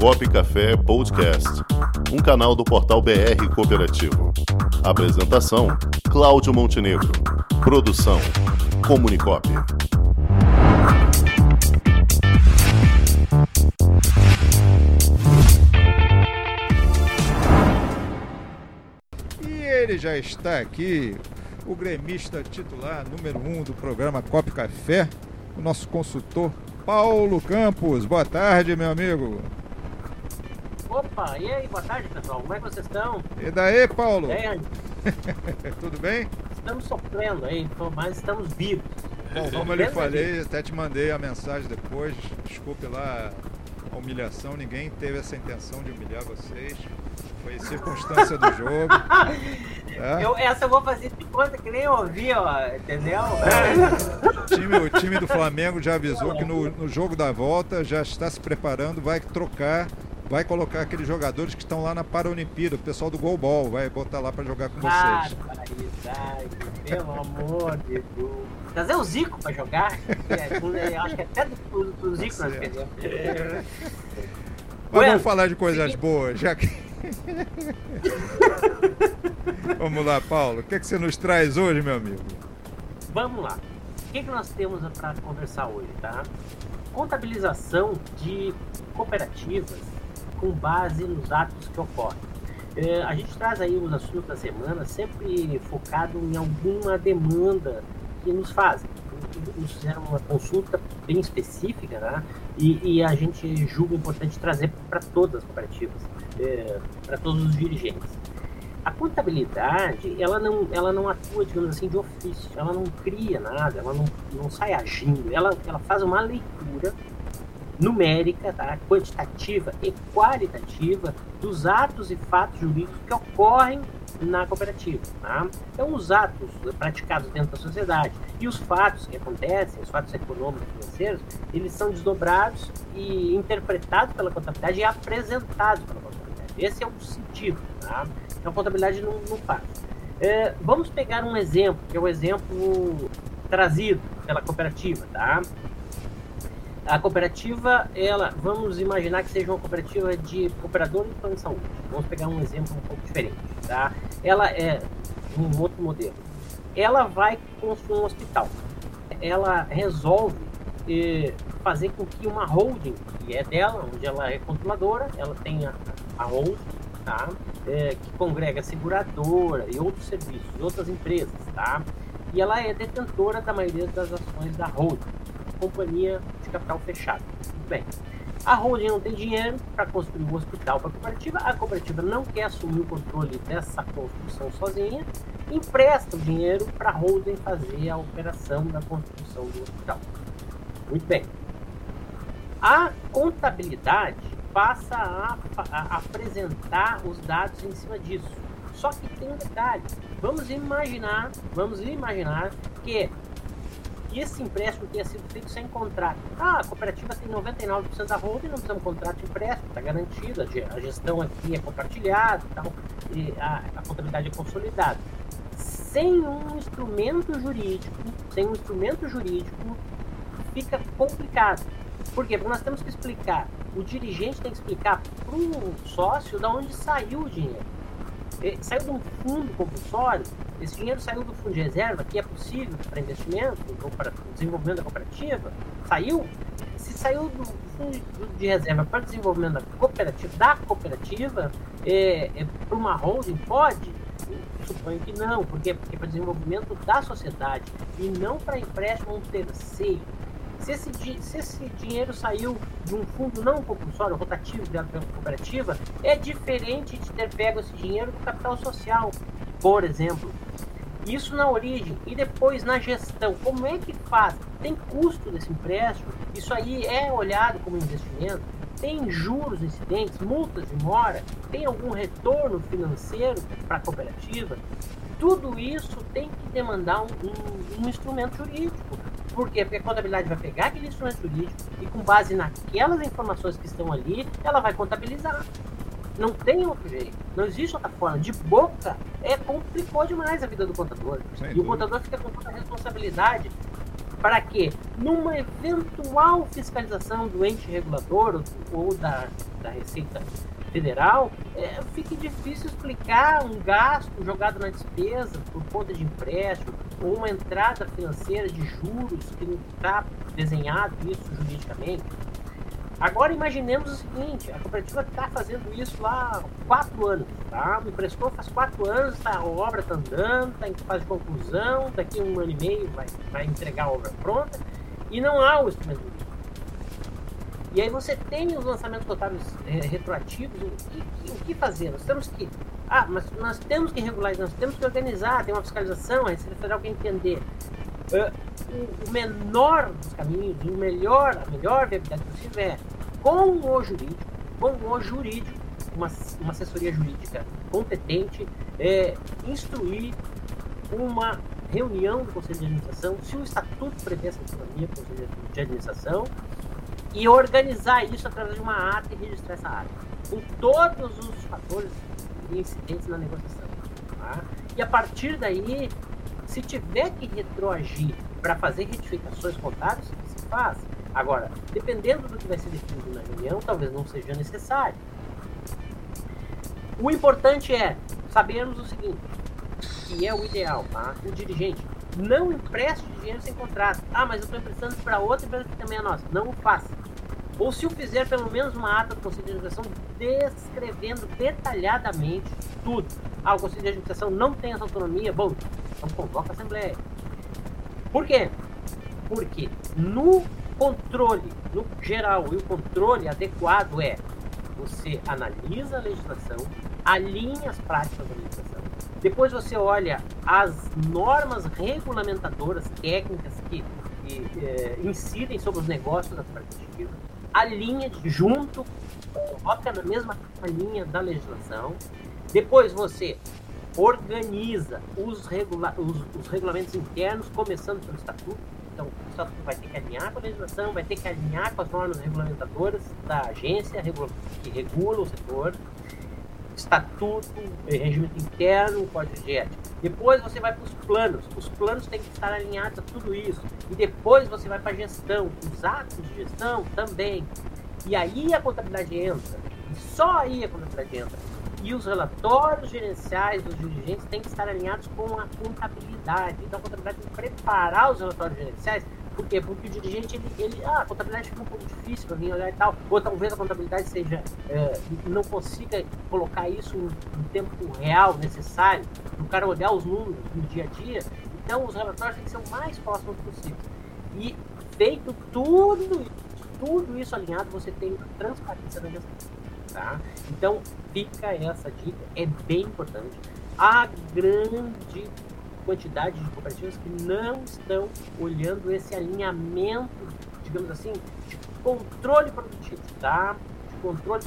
Comunicop Café Podcast, um canal do portal BR Cooperativo. Apresentação: Cláudio Montenegro. Produção: Comunicop. E ele já está aqui, o gremista titular número um do programa Cop Café, o nosso consultor Paulo Campos. Boa tarde, meu amigo. Opa, e aí, boa tarde pessoal, como é que vocês estão? E daí, Paulo? Bem, Tudo bem? estamos sofrendo aí, mas estamos vivos. Bom, como eu lhe falei, até te mandei a mensagem depois. Desculpe lá a humilhação, ninguém teve essa intenção de humilhar vocês. Foi circunstância do jogo. tá? Eu, essa eu vou fazer de conta que nem eu ouvi, ó, entendeu? O time, o time do Flamengo já avisou que no, no jogo da volta já está se preparando, vai trocar, vai colocar aqueles jogadores que estão lá na Paralimpíada, o pessoal do Golbol, vai botar lá para jogar com Ah, vocês. barbaridade, pelo amor de Deus. Trazer o Zico pra jogar, é, acho que até do, do, do Zico nós perdemos. Mas Bueno, vamos falar de coisas seguinte- boas, já que. vamos lá, Paulo. O que, é que você nos traz hoje, meu amigo? Vamos lá. O que, que nós temos para conversar hoje, tá? Contabilização de cooperativas com base nos atos que ocorrem. É, a gente traz aí os assuntos da semana sempre focado em alguma demanda que nos fazem. Nos fizeram uma consulta bem específica, né? E, e a gente julga importante trazer para todas as cooperativas, para todos os dirigentes. A contabilidade, ela não, ela não atua, digamos assim, de ofício, ela não cria nada, ela não, não sai agindo, ela, ela faz uma leitura numérica, tá? quantitativa e qualitativa dos atos e fatos jurídicos que ocorrem na cooperativa. Tá? Então, os atos praticados dentro da sociedade e os fatos que acontecem, os fatos econômicos e financeiros, eles são desdobrados e interpretados pela contabilidade e apresentados pela contabilidade. Esse é o sentido. Tá? Então, a contabilidade não, não faz. É, vamos pegar um exemplo, que é o exemplo trazido pela cooperativa. Tá? A cooperativa, ela, vamos imaginar que seja uma cooperativa de operador de plano de saúde. Vamos pegar um exemplo um pouco diferente, tá? Ela é um outro modelo. Ela vai construir um hospital. Ela resolve eh, fazer com que uma holding, que é dela, onde ela é controladora, ela tem a, holding, tá? Eh, que congrega seguradora e outros serviços, outras empresas, tá? E ela é detentora da maioria das ações da holding companhia capital fechado. Bem. A holding não tem dinheiro para construir um hospital para a cooperativa, a cooperativa não quer assumir o controle dessa construção sozinha, empresta o dinheiro para a holding fazer a operação da construção do hospital. Muito bem. A contabilidade passa a, a apresentar os dados em cima disso. Só que tem um detalhe. Vamos imaginar, vamos imaginar que que esse empréstimo tenha sido feito sem contrato. Ah, a cooperativa tem 99% da holding, não precisamos de contrato de empréstimo, está garantido, a ge- a gestão aqui é compartilhada e tal, e a, a contabilidade é consolidada. Sem um instrumento jurídico, sem um instrumento jurídico, fica complicado. Por quê? Porque nós temos que explicar, o dirigente tem que explicar para o sócio de onde saiu o dinheiro. Eh, Saiu de um fundo compulsório, esse dinheiro saiu do fundo de reserva, que é possível para investimento, para desenvolvimento da cooperativa, saiu. Se saiu do fundo de reserva para desenvolvimento da cooperativa, da cooperativa é, é, para uma holding, pode? Suponho que não, por quê? Porque é para desenvolvimento da sociedade e não para empréstimo a um terceiro. Se esse, se esse dinheiro saiu de um fundo não compulsório, rotativo, pela cooperativa, é diferente de ter pego esse dinheiro do capital social, por exemplo. Isso na origem e depois na gestão. Como é que faz? Tem custo desse empréstimo? Isso aí é olhado como investimento? Tem juros incidentes, multas de mora? Tem algum retorno financeiro para a cooperativa? Tudo isso tem que demandar um, um- um instrumento jurídico. Por quê? Porque a contabilidade vai pegar aquele instrumento jurídico e, com base naquelas informações que estão ali, ela vai contabilizar. Não tem outro jeito. Não existe outra forma. De boca, é complicou demais a vida do contador. Sem e o dúvida. contador fica com toda a responsabilidade para que, numa eventual fiscalização do ente regulador ou da, da Receita Federal, é, fique difícil explicar um gasto jogado na despesa por conta de empréstimo ou uma entrada financeira de juros que não está desenhado isso juridicamente. Agora imaginemos o seguinte, a cooperativa está fazendo isso lá há quatro anos, tá? Me emprestou faz quatro anos, tá, a obra está andando, está em fase de conclusão, daqui um ano e meio vai, vai entregar a obra pronta e não há o instrumento E aí você tem os lançamentos totais é, retroativos, que, o que fazer? Nós temos que. Ah, mas nós temos que regular, nós temos que organizar, tem uma fiscalização, a Receita Federal quer entender. Uh, o, menor dos caminhos, o melhor, a melhor viabilidade possível é com o jurídico, com o jurídico, uma, uma assessoria jurídica competente, é, instruir uma reunião do Conselho de Administração, se o Estatuto prevê essa autonomia do Conselho de Administração, e organizar isso através de uma ata e registrar essa ata, com todos os fatores incidentes na negociação. Tá? E a partir daí, se tiver que retroagir para fazer retificações contábeis, se faz. Agora, dependendo do que vai ser definido na reunião, talvez não seja necessário. O importante é sabermos o seguinte, que é o ideal, tá? O dirigente não empreste dinheiro sem contrato. Ah, mas eu estou emprestando para outra empresa que também é nossa. Não o faça. Ou se o fizer, pelo menos uma ata do Conselho de Administração descrevendo detalhadamente tudo. Ah, o Conselho de Administração não tem essa autonomia. Bom, então convoca a Assembleia. Por quê? Porque no controle, no geral, e o controle adequado é você analisa a legislação, alinha as práticas da legislação, depois você olha as normas regulamentadoras técnicas que, que é, incidem sobre os negócios da cooperativa, alinha junto, coloca na mesma linha da legislação, depois você organiza os, regula os, os regulamentos internos, começando pelo estatuto, então, o estatuto vai ter que alinhar com a legislação, vai ter que alinhar com as normas regulamentadoras da agência que regula o setor, estatuto, regimento interno, código de ética. Depois você vai para os planos. Os planos têm que estar alinhados a tudo isso. E depois você vai para a gestão. Os atos de gestão também. E aí a contabilidade entra. E só aí a contabilidade entra. E os relatórios gerenciais dos dirigentes têm que estar alinhados com a contabilidade. Então, a contabilidade tem que preparar os relatórios gerenciais. Por quê? Porque o dirigente, ele, ele ah, a contabilidade fica um pouco difícil para mim olhar e tal. Ou talvez a contabilidade seja, é, não consiga colocar isso no, tempo real necessário, o cara olhar os números no dia a dia. Então, os relatórios têm que ser o mais próximos possível. E feito tudo isso, tudo isso alinhado, você tem transparência da gestão. Tá? Então, fica essa dica, é bem importante. A grande quantidade de cooperativas que não estão olhando esse alinhamento, digamos assim, de controle produtivo, tá? de controle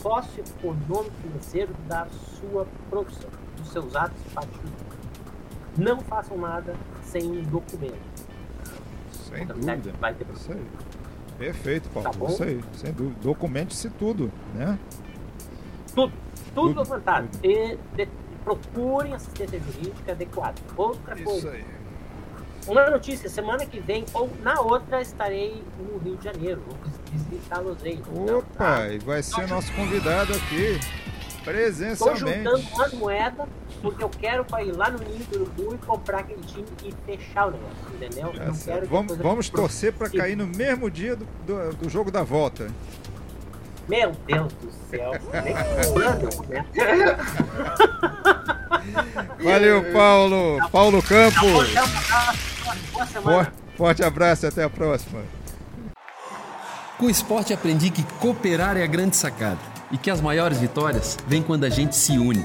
socioeconômico financeiro da sua produção, dos seus atos particulares. Não façam nada sem um documento. Sem dúvida. Vai ter aí. Perfeito, Paulo. Tá Isso aí, sem dúvida. Documente-se tudo, né? Tudo. Tudo, documentado. E de, procurem assistência jurídica adequada. Outra Isso coisa. Aí. Uma notícia, semana que vem ou na outra estarei no Rio de Janeiro. Visitá-los. Então, Opa, tá? e vai ser nosso convidado aqui presencialmente. Estou juntando umas moedas porque eu quero para ir lá no Ninho do Urubu e comprar aquele time e fechar o negócio, entendeu? É vamos vamos torcer para cair no mesmo dia do, do, do jogo da volta. Meu Deus do céu. Né? Valeu, Paulo. Paulo Campos. Forte abraço e até a próxima. Com o esporte aprendi que cooperar é a grande sacada e que as maiores vitórias vêm quando a gente se une.